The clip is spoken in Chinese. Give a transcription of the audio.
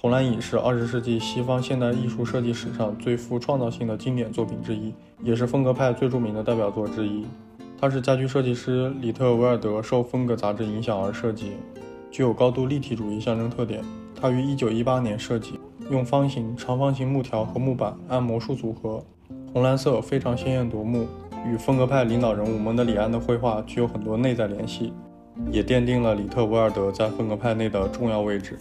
红蓝椅是二十世纪西方现代艺术设计史上最富创造性的经典作品之一，也是风格派最著名的代表作之一。它是家居设计师里特维尔德受《风格》杂志影响而设计，具有高度立体主义象征特点。它于1918年设计，用方形、长方形木条和木板按魔术组合，红蓝色非常鲜艳夺目，与风格派领导人物蒙德里安的绘画具有很多内在联系，也奠定了里特维尔德在风格派内的重要位置。